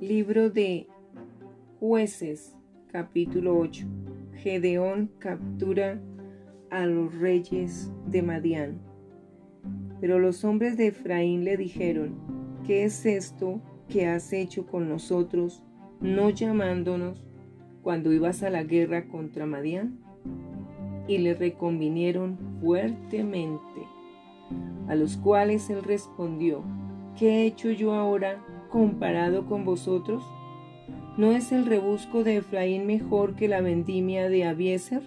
Libro de Jueces, capítulo 8. Gedeón captura a los reyes de Madián. Pero los hombres de Efraín le dijeron, ¿qué es esto que has hecho con nosotros, no llamándonos cuando ibas a la guerra contra Madián? Y le reconvinieron fuertemente, a los cuales él respondió, ¿qué he hecho yo ahora comparado con vosotros? ¿No es el rebusco de Efraín mejor que la vendimia de Abieser?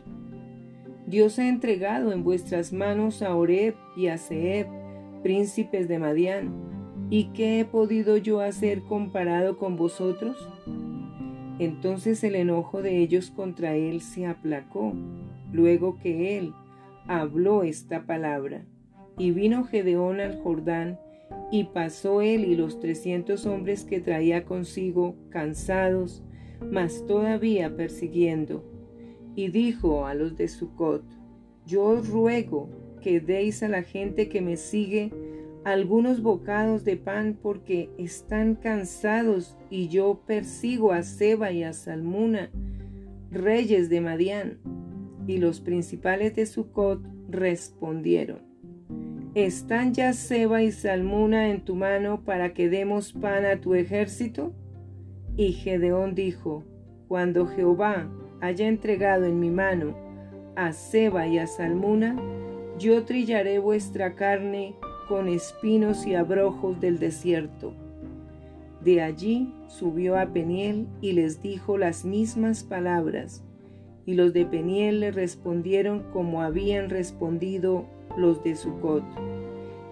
Dios ha entregado en vuestras manos a Oreb y a Seheb, príncipes de Madián. ¿Y qué he podido yo hacer comparado con vosotros? Entonces el enojo de ellos contra él se aplacó, luego que él habló esta palabra. Y vino Gedeón al Jordán, y pasó él y los trescientos hombres que traía consigo, cansados, mas todavía persiguiendo. Y dijo a los de Sucot, Yo os ruego que deis a la gente que me sigue algunos bocados de pan porque están cansados y yo persigo a Seba y a Salmuna, reyes de Madián. Y los principales de Sucot respondieron, ¿Están ya Seba y Salmuna en tu mano para que demos pan a tu ejército? Y Gedeón dijo, Cuando Jehová haya entregado en mi mano a Seba y a Salmuna, yo trillaré vuestra carne con espinos y abrojos del desierto. De allí subió a Peniel y les dijo las mismas palabras, y los de Peniel le respondieron como habían respondido los de Sucot.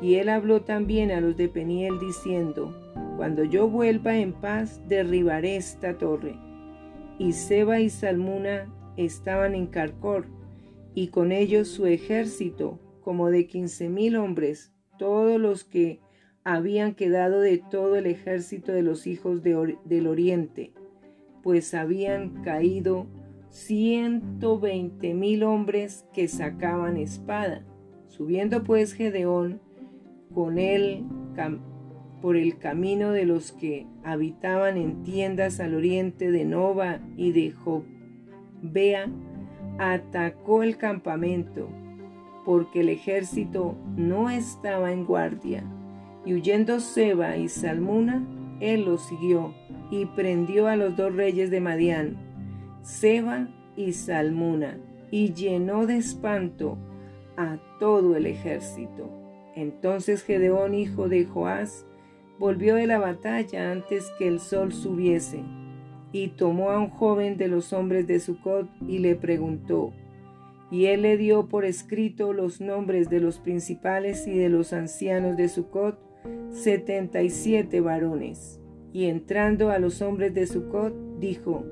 Y él habló también a los de Peniel diciendo, Cuando yo vuelva en paz, derribaré esta torre. Y Seba y Salmuna estaban en Carcor, y con ellos su ejército, como de quince mil hombres, todos los que habían quedado de todo el ejército de los hijos del oriente, pues habían caído ciento veinte mil hombres que sacaban espada. Subiendo pues Gedeón con él por el camino de los que habitaban en tiendas al oriente de Nova y de Jobea, atacó el campamento porque el ejército no estaba en guardia. Y huyendo Seba y Salmuna, él los siguió y prendió a los dos reyes de Madián, Seba y Salmuna, y llenó de espanto a todo el ejército. Entonces Gedeón, hijo de Joás, volvió de la batalla antes que el sol subiese, y tomó a un joven de los hombres de Sucot y le preguntó, y él le dio por escrito los nombres de los principales y de los ancianos de Sucot, setenta y siete varones. Y entrando a los hombres de Sucot, dijo,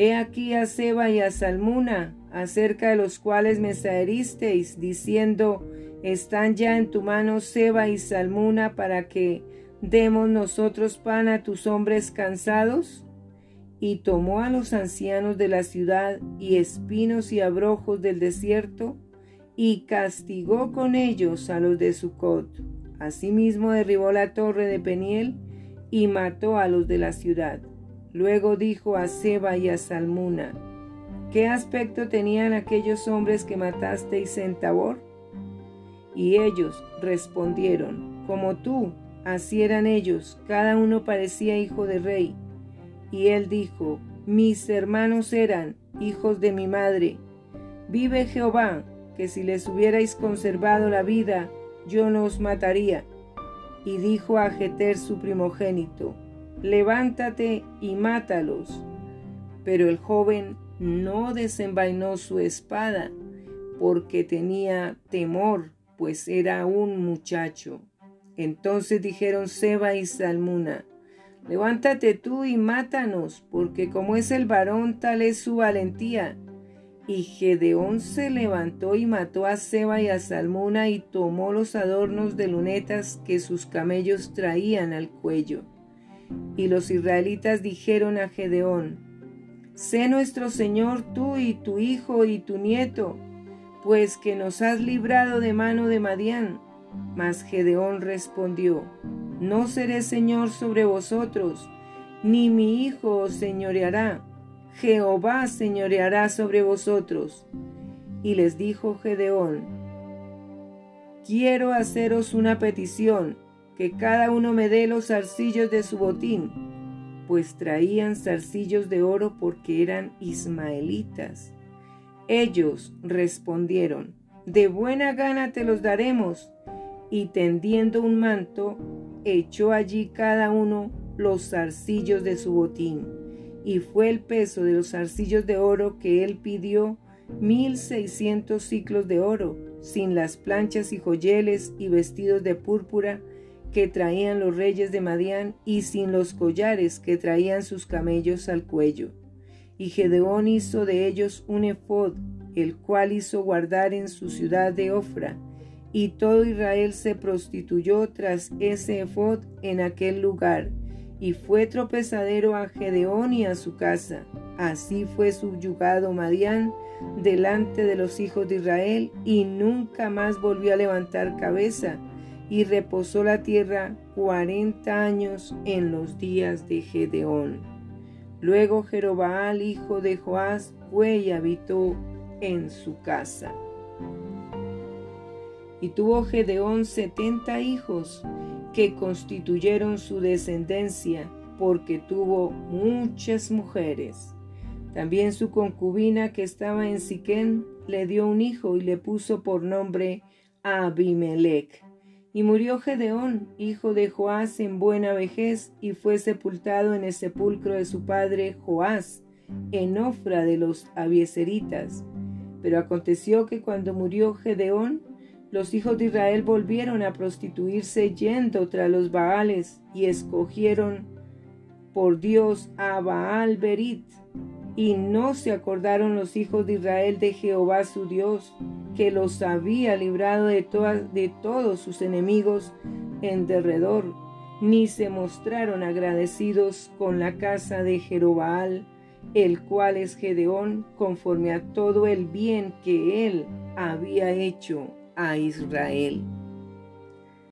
He aquí a Seba y a Salmuna, acerca de los cuales me saheristeis, diciendo, ¿están ya en tu mano Seba y Salmuna para que demos nosotros pan a tus hombres cansados? y tomó a los ancianos de la ciudad y espinos y abrojos del desierto, y castigó con ellos a los de Sucot. Asimismo derribó la torre de Peniel y mató a los de la ciudad. Luego dijo a Seba y a Salmuna, ¿qué aspecto tenían aquellos hombres que matasteis en Tabor? Y ellos respondieron, como tú, así eran ellos, cada uno parecía hijo de rey. Y él dijo, mis hermanos eran hijos de mi madre. Vive Jehová, que si les hubierais conservado la vida, yo no os mataría. Y dijo a Jeter su primogénito, levántate y mátalos. Pero el joven no desenvainó su espada, porque tenía temor, pues era un muchacho. Entonces dijeron Seba y Salmuna, Levántate tú y mátanos, porque como es el varón, tal es su valentía. Y Gedeón se levantó y mató a Seba y a Salmuna y tomó los adornos de lunetas que sus camellos traían al cuello. Y los israelitas dijeron a Gedeón, Sé nuestro Señor tú y tu hijo y tu nieto, pues que nos has librado de mano de Madián. Mas Gedeón respondió, no seré Señor sobre vosotros, ni mi hijo os señoreará, Jehová señoreará sobre vosotros. Y les dijo Gedeón, quiero haceros una petición, que cada uno me dé los zarcillos de su botín, pues traían zarcillos de oro porque eran ismaelitas. Ellos respondieron, de buena gana te los daremos. Y tendiendo un manto, echó allí cada uno los zarcillos de su botín. Y fue el peso de los zarcillos de oro que él pidió mil seiscientos ciclos de oro, sin las planchas y joyeles y vestidos de púrpura que traían los reyes de Madián y sin los collares que traían sus camellos al cuello. Y Gedeón hizo de ellos un efod, el cual hizo guardar en su ciudad de Ofra, y todo Israel se prostituyó tras ese efod en aquel lugar, y fue tropezadero a Gedeón y a su casa. Así fue subyugado Madián delante de los hijos de Israel, y nunca más volvió a levantar cabeza, y reposó la tierra cuarenta años en los días de Gedeón. Luego Jerobaal, hijo de Joás, fue y habitó en su casa. Y tuvo Gedeón setenta hijos que constituyeron su descendencia, porque tuvo muchas mujeres. También su concubina que estaba en Siquén le dio un hijo y le puso por nombre Abimelech. Y murió Gedeón, hijo de Joás, en buena vejez, y fue sepultado en el sepulcro de su padre Joás, en Ofra de los Abieseritas. Pero aconteció que cuando murió Gedeón, los hijos de Israel volvieron a prostituirse yendo tras los Baales y escogieron por Dios a Baal Berit. Y no se acordaron los hijos de Israel de Jehová su Dios, que los había librado de, todos sus enemigos en derredor, ni se mostraron agradecidos con la casa de Jerobaal, el cual es Gedeón, conforme a todo el bien que él había hecho a Israel.